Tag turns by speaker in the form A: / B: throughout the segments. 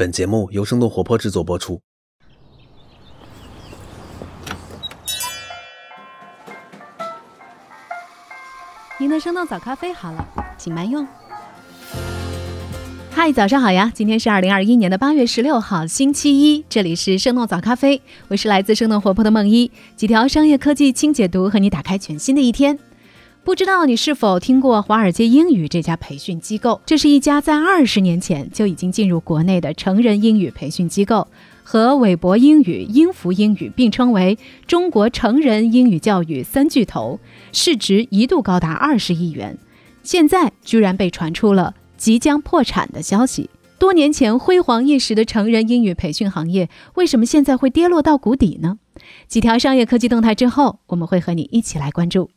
A: 本节目由生动活泼制作播出。
B: 您的生动早咖啡好了，请慢用。嗨，早上好呀！今天是二零二一年的八月十六号，星期一，这里是生动早咖啡，我是来自生动活泼的梦一，几条商业科技轻解读，和你打开全新的一天。不知道你是否听过华尔街英语这家培训机构？这是一家在二十年前就已经进入国内的成人英语培训机构，和韦博英语、英孚英语并称为中国成人英语教育三巨头，市值一度高达二十亿元。现在居然被传出了即将破产的消息。多年前辉煌一时的成人英语培训行业，为什么现在会跌落到谷底呢？几条商业科技动态之后，我们会和你一起来关注。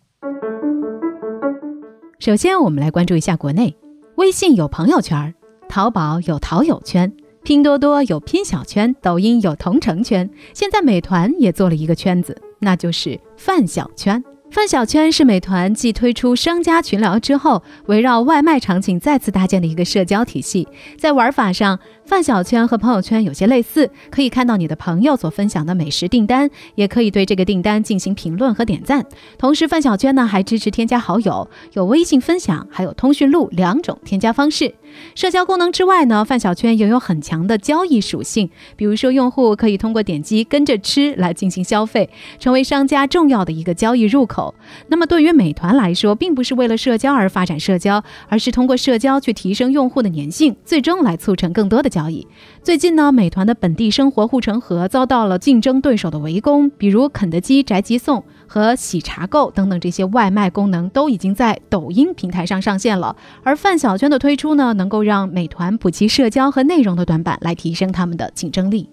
B: 首先，我们来关注一下国内。微信有朋友圈，淘宝有淘友圈，拼多多有拼小圈，抖音有同城圈，现在美团也做了一个圈子，那就是饭小圈。范小圈是美团继推出商家群聊之后，围绕外卖场景再次搭建的一个社交体系。在玩法上，范小圈和朋友圈有些类似，可以看到你的朋友所分享的美食订单，也可以对这个订单进行评论和点赞。同时，范小圈呢还支持添加好友，有微信分享，还有通讯录两种添加方式。社交功能之外呢，范小圈拥有很强的交易属性，比如说用户可以通过点击跟着吃来进行消费，成为商家重要的一个交易入口。那么对于美团来说，并不是为了社交而发展社交，而是通过社交去提升用户的粘性，最终来促成更多的交易。最近呢，美团的本地生活护城河遭到了竞争对手的围攻，比如肯德基宅急送和喜茶购等等这些外卖功能都已经在抖音平台上上线了。而饭小圈的推出呢，能够让美团补齐社交和内容的短板，来提升他们的竞争力。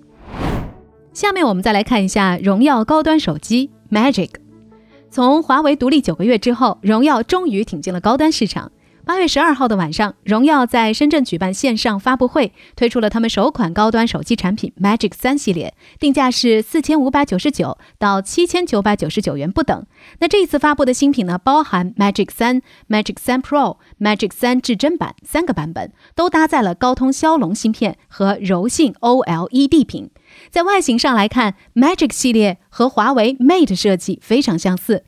B: 下面我们再来看一下荣耀高端手机 Magic。从华为独立九个月之后，荣耀终于挺进了高端市场。八月十二号的晚上，荣耀在深圳举办线上发布会，推出了他们首款高端手机产品 Magic 三系列，定价是四千五百九十九到七千九百九十九元不等。那这一次发布的新品呢，包含 Magic 三、Magic 三 Pro、Magic 三至臻版三个版本，都搭载了高通骁龙芯片和柔性 OLED 屏。在外形上来看，Magic 系列和华为 Mate 设计非常相似。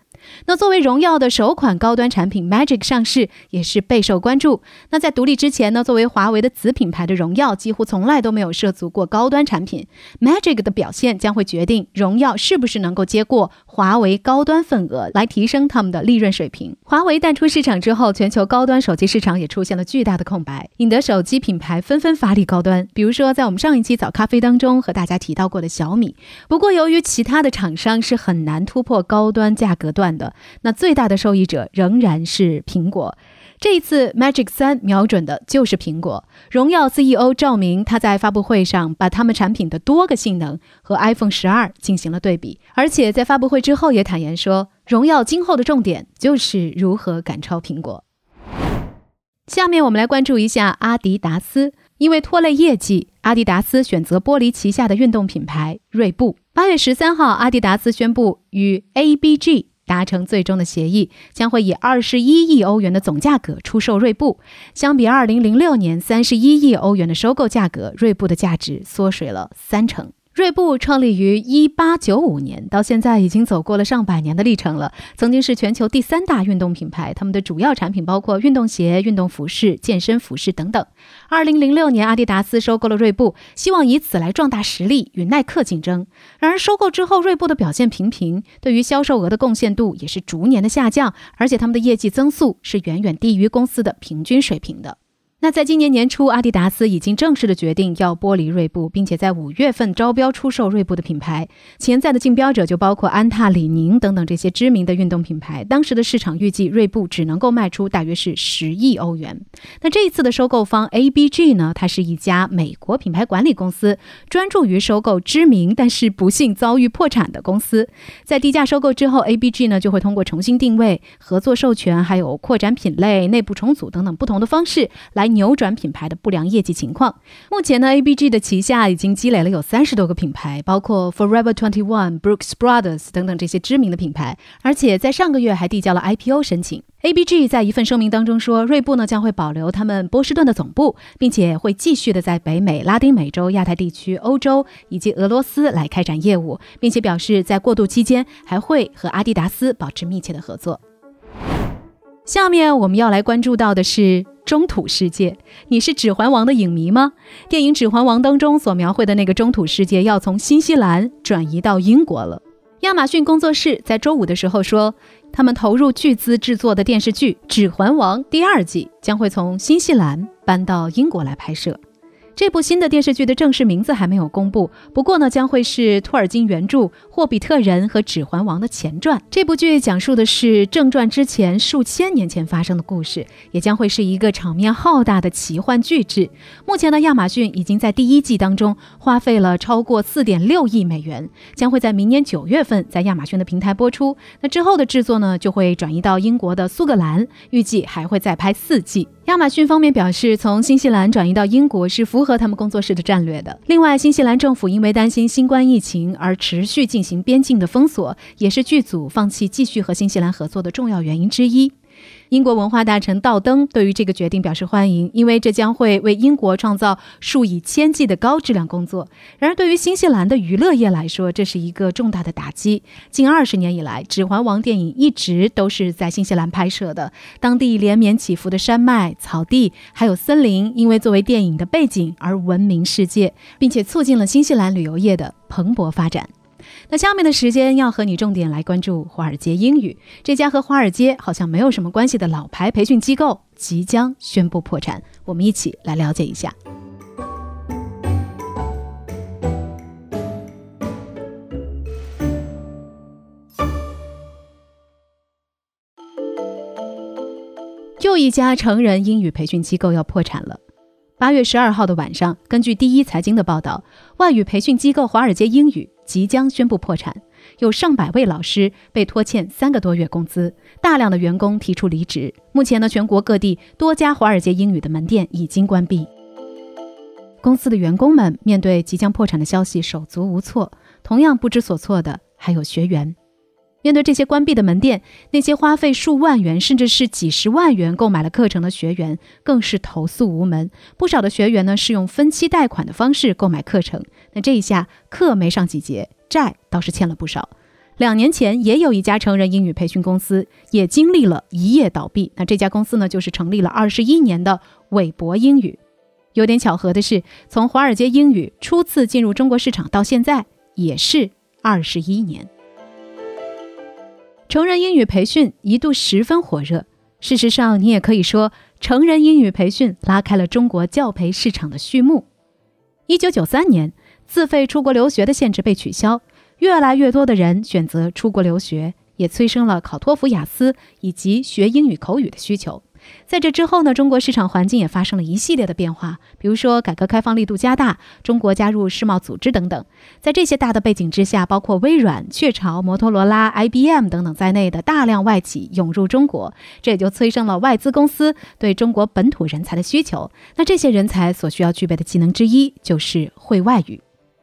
B: 那作为荣耀的首款高端产品，Magic 上市也是备受关注。那在独立之前呢，作为华为的子品牌的荣耀，几乎从来都没有涉足过高端产品。Magic 的表现将会决定荣耀是不是能够接过华为高端份额，来提升他们的利润水平。华为淡出市场之后，全球高端手机市场也出现了巨大的空白，引得手机品牌纷纷发力高端。比如说，在我们上一期早咖啡当中和大家提到过的小米。不过，由于其他的厂商是很难突破高端价格段。的那最大的受益者仍然是苹果。这一次 Magic 三瞄准的就是苹果。荣耀 CEO 赵明他在发布会上把他们产品的多个性能和 iPhone 十二进行了对比，而且在发布会之后也坦言说，荣耀今后的重点就是如何赶超苹果。下面我们来关注一下阿迪达斯，因为拖累业绩，阿迪达斯选择剥离旗下的运动品牌锐步。八月十三号，阿迪达斯宣布与 ABG。达成最终的协议，将会以二十一亿欧元的总价格出售锐步。相比二零零六年三十一亿欧元的收购价格，锐步的价值缩水了三成。锐步创立于一八九五年，到现在已经走过了上百年的历程了。曾经是全球第三大运动品牌，他们的主要产品包括运动鞋、运动服饰、健身服饰等等。二零零六年，阿迪达斯收购了锐步，希望以此来壮大实力，与耐克竞争。然而，收购之后，锐步的表现平平，对于销售额的贡献度也是逐年的下降，而且他们的业绩增速是远远低于公司的平均水平的。那在今年年初，阿迪达斯已经正式的决定要剥离锐步，并且在五月份招标出售锐步的品牌。潜在的竞标者就包括安踏、李宁等等这些知名的运动品牌。当时的市场预计，锐步只能够卖出大约是十亿欧元。那这一次的收购方 ABG 呢？它是一家美国品牌管理公司，专注于收购知名但是不幸遭遇破产的公司。在低价收购之后，ABG 呢就会通过重新定位、合作授权、还有扩展品类、内部重组等等不同的方式来。扭转品牌的不良业绩情况。目前呢，ABG 的旗下已经积累了有三十多个品牌，包括 Forever Twenty One、Brooks Brothers 等等这些知名的品牌，而且在上个月还递交了 IPO 申请。ABG 在一份声明当中说，锐步呢将会保留他们波士顿的总部，并且会继续的在北美、拉丁美洲、亚太地区、欧洲以及俄罗斯来开展业务，并且表示在过渡期间还会和阿迪达斯保持密切的合作。下面我们要来关注到的是中土世界。你是《指环王》的影迷吗？电影《指环王》当中所描绘的那个中土世界要从新西兰转移到英国了。亚马逊工作室在周五的时候说。他们投入巨资制作的电视剧《指环王》第二季将会从新西兰搬到英国来拍摄。这部新的电视剧的正式名字还没有公布，不过呢，将会是托尔金原著《霍比特人》和《指环王》的前传。这部剧讲述的是正传之前数千年前发生的故事，也将会是一个场面浩大的奇幻巨制。目前呢，亚马逊已经在第一季当中花费了超过四点六亿美元，将会在明年九月份在亚马逊的平台播出。那之后的制作呢，就会转移到英国的苏格兰，预计还会再拍四季。亚马逊方面表示，从新西兰转移到英国是符合他们工作室的战略的。另外，新西兰政府因为担心新冠疫情而持续进行边境的封锁，也是剧组放弃继续和新西兰合作的重要原因之一。英国文化大臣道登对于这个决定表示欢迎，因为这将会为英国创造数以千计的高质量工作。然而，对于新西兰的娱乐业来说，这是一个重大的打击。近二十年以来，《指环王》电影一直都是在新西兰拍摄的，当地连绵起伏的山脉、草地还有森林，因为作为电影的背景而闻名世界，并且促进了新西兰旅游业的蓬勃发展。那下面的时间要和你重点来关注华尔街英语这家和华尔街好像没有什么关系的老牌培训机构即将宣布破产，我们一起来了解一下。又一家成人英语培训机构要破产了。八月十二号的晚上，根据第一财经的报道，外语培训机构华尔街英语即将宣布破产，有上百位老师被拖欠三个多月工资，大量的员工提出离职。目前呢，全国各地多家华尔街英语的门店已经关闭。公司的员工们面对即将破产的消息手足无措，同样不知所措的还有学员。面对这些关闭的门店，那些花费数万元甚至是几十万元购买了课程的学员更是投诉无门。不少的学员呢是用分期贷款的方式购买课程，那这一下课没上几节，债倒是欠了不少。两年前也有一家成人英语培训公司也经历了一夜倒闭，那这家公司呢就是成立了二十一年的韦博英语。有点巧合的是，从华尔街英语初次进入中国市场到现在也是二十一年。成人英语培训一度十分火热。事实上，你也可以说，成人英语培训拉开了中国教培市场的序幕。一九九三年，自费出国留学的限制被取消，越来越多的人选择出国留学，也催生了考托福、雅思以及学英语口语的需求。在这之后呢，中国市场环境也发生了一系列的变化，比如说改革开放力度加大，中国加入世贸组织等等。在这些大的背景之下，包括微软、雀巢、摩托罗拉、IBM 等等在内的大量外企涌入中国，这也就催生了外资公司对中国本土人才的需求。那这些人才所需要具备的技能之一就是会外语。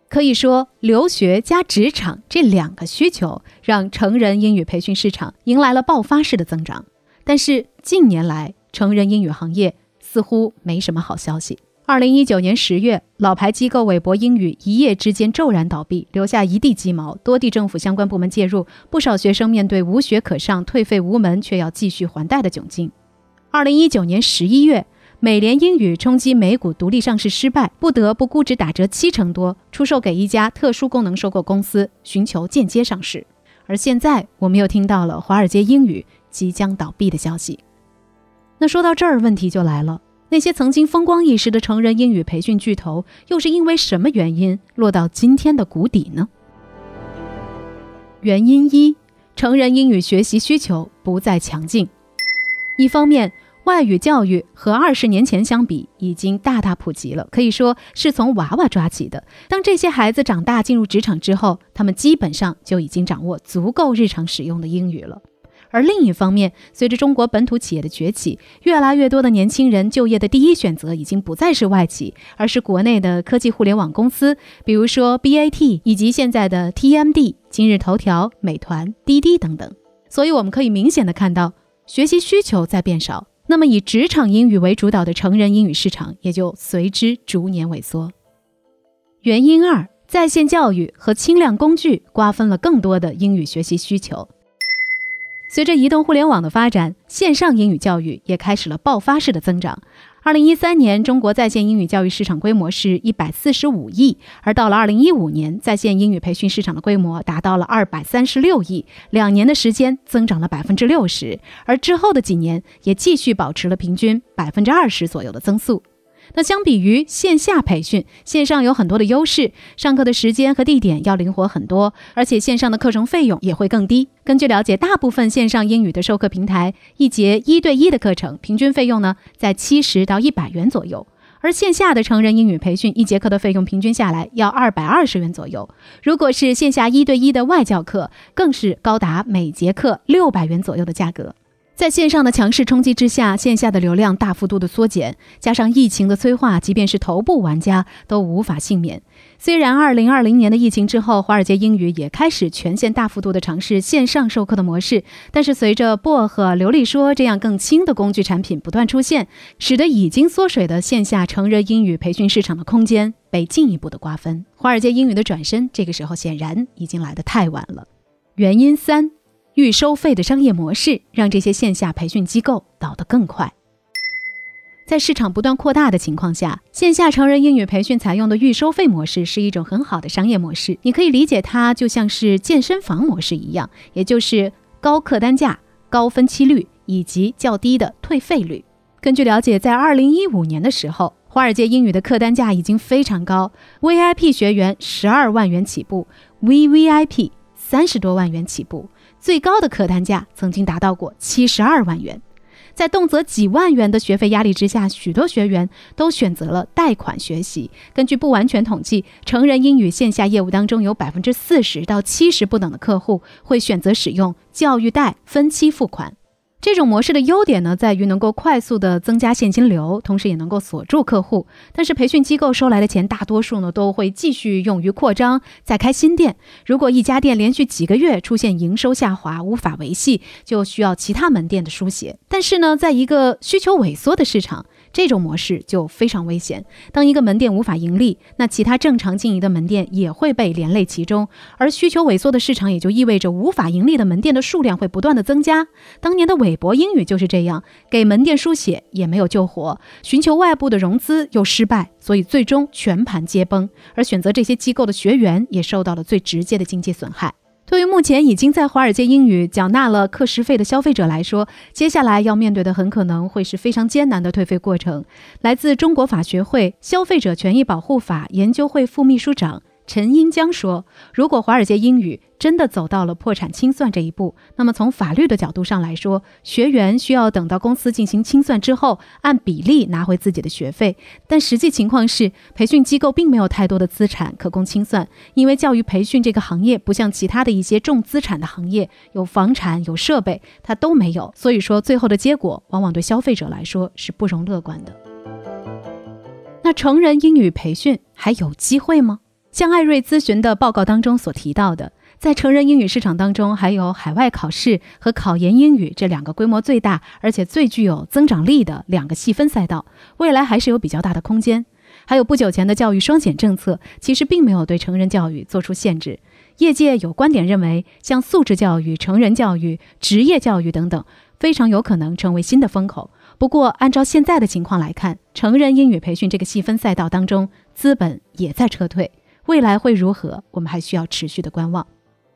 B: 可以说，留学加职场这两个需求，让成人英语培训市场迎来了爆发式的增长。但是近年来，成人英语行业似乎没什么好消息。二零一九年十月，老牌机构韦博英语一夜之间骤然倒闭，留下一地鸡毛。多地政府相关部门介入，不少学生面对无学可上、退费无门，却要继续还贷的窘境。二零一九年十一月，美联英语冲击美股独立上市失败，不得不估值打折七成多，出售给一家特殊功能收购公司，寻求间接上市。而现在，我们又听到了华尔街英语。即将倒闭的消息。那说到这儿，问题就来了：那些曾经风光一时的成人英语培训巨头，又是因为什么原因落到今天的谷底呢？原因一：成人英语学习需求不再强劲。一方面，外语教育和二十年前相比已经大大普及了，可以说是从娃娃抓起的。当这些孩子长大进入职场之后，他们基本上就已经掌握足够日常使用的英语了。而另一方面，随着中国本土企业的崛起，越来越多的年轻人就业的第一选择已经不再是外企，而是国内的科技互联网公司，比如说 BAT 以及现在的 TMD、今日头条、美团、滴滴等等。所以我们可以明显的看到，学习需求在变少，那么以职场英语为主导的成人英语市场也就随之逐年萎缩。原因二，在线教育和轻量工具瓜分了更多的英语学习需求。随着移动互联网的发展，线上英语教育也开始了爆发式的增长。二零一三年，中国在线英语教育市场规模是一百四十五亿，而到了二零一五年，在线英语培训市场的规模达到了二百三十六亿，两年的时间增长了百分之六十，而之后的几年也继续保持了平均百分之二十左右的增速。那相比于线下培训，线上有很多的优势，上课的时间和地点要灵活很多，而且线上的课程费用也会更低。根据了解，大部分线上英语的授课平台，一节一对一的课程平均费用呢在七十到一百元左右，而线下的成人英语培训一节课的费用平均下来要二百二十元左右。如果是线下一对一的外教课，更是高达每节课六百元左右的价格。在线上的强势冲击之下，线下的流量大幅度的缩减，加上疫情的催化，即便是头部玩家都无法幸免。虽然二零二零年的疫情之后，华尔街英语也开始全线大幅度的尝试线上授课的模式，但是随着薄荷、流利说这样更轻的工具产品不断出现，使得已经缩水的线下成人英语培训市场的空间被进一步的瓜分。华尔街英语的转身，这个时候显然已经来得太晚了。原因三。预收费的商业模式让这些线下培训机构倒得更快。在市场不断扩大的情况下，线下成人英语培训采用的预收费模式是一种很好的商业模式。你可以理解它就像是健身房模式一样，也就是高客单价、高分期率以及较低的退费率。根据了解，在二零一五年的时候，华尔街英语的客单价已经非常高，VIP 学员十二万元起步，VVIP 三十多万元起步。最高的客单价曾经达到过七十二万元，在动辄几万元的学费压力之下，许多学员都选择了贷款学习。根据不完全统计，成人英语线下业务当中有百分之四十到七十不等的客户会选择使用教育贷分期付款。这种模式的优点呢，在于能够快速的增加现金流，同时也能够锁住客户。但是培训机构收来的钱，大多数呢都会继续用于扩张，再开新店。如果一家店连续几个月出现营收下滑，无法维系，就需要其他门店的书写。但是呢，在一个需求萎缩的市场，这种模式就非常危险。当一个门店无法盈利，那其他正常经营的门店也会被连累其中。而需求萎缩的市场，也就意味着无法盈利的门店的数量会不断的增加。当年的韦博英语就是这样，给门店书写也没有救活，寻求外部的融资又失败，所以最终全盘皆崩。而选择这些机构的学员也受到了最直接的经济损害。对于目前已经在华尔街英语缴纳了课时费的消费者来说，接下来要面对的很可能会是非常艰难的退费过程。来自中国法学会消费者权益保护法研究会副秘书长。陈英江说：“如果华尔街英语真的走到了破产清算这一步，那么从法律的角度上来说，学员需要等到公司进行清算之后，按比例拿回自己的学费。但实际情况是，培训机构并没有太多的资产可供清算，因为教育培训这个行业不像其他的一些重资产的行业，有房产、有设备，它都没有。所以说，最后的结果往往对消费者来说是不容乐观的。那成人英语培训还有机会吗？”像艾瑞咨询的报告当中所提到的，在成人英语市场当中，还有海外考试和考研英语这两个规模最大，而且最具有增长力的两个细分赛道，未来还是有比较大的空间。还有不久前的教育双减政策，其实并没有对成人教育做出限制。业界有观点认为，像素质教育、成人教育、职业教育等等，非常有可能成为新的风口。不过，按照现在的情况来看，成人英语培训这个细分赛道当中，资本也在撤退。未来会如何？我们还需要持续的观望。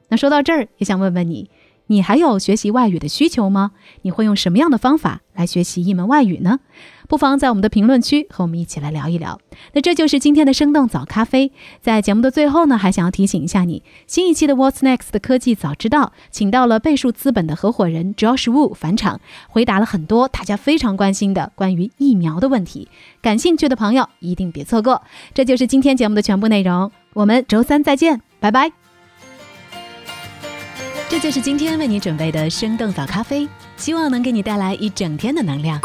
B: 那说到这儿，也想问问你，你还有学习外语的需求吗？你会用什么样的方法来学习一门外语呢？不妨在我们的评论区和我们一起来聊一聊。那这就是今天的生动早咖啡。在节目的最后呢，还想要提醒一下你，新一期的 What's Next 的科技早知道，请到了倍数资本的合伙人 Josh Wu 返场，回答了很多大家非常关心的关于疫苗的问题。感兴趣的朋友一定别错过。这就是今天节目的全部内容。我们周三再见，拜拜。这就是今天为你准备的生动早咖啡，希望能给你带来一整天的能量。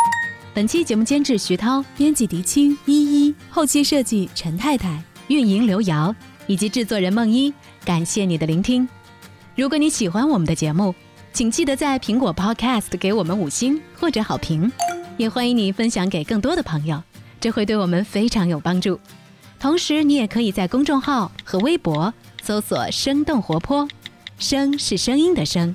B: 本期节目监制徐涛，编辑狄青依依，后期设计陈太太，运营刘瑶，以及制作人梦一。感谢你的聆听。如果你喜欢我们的节目，请记得在苹果 Podcast 给我们五星或者好评，也欢迎你分享给更多的朋友，这会对我们非常有帮助。同时，你也可以在公众号和微博搜索“生动活泼”。声是声音的声，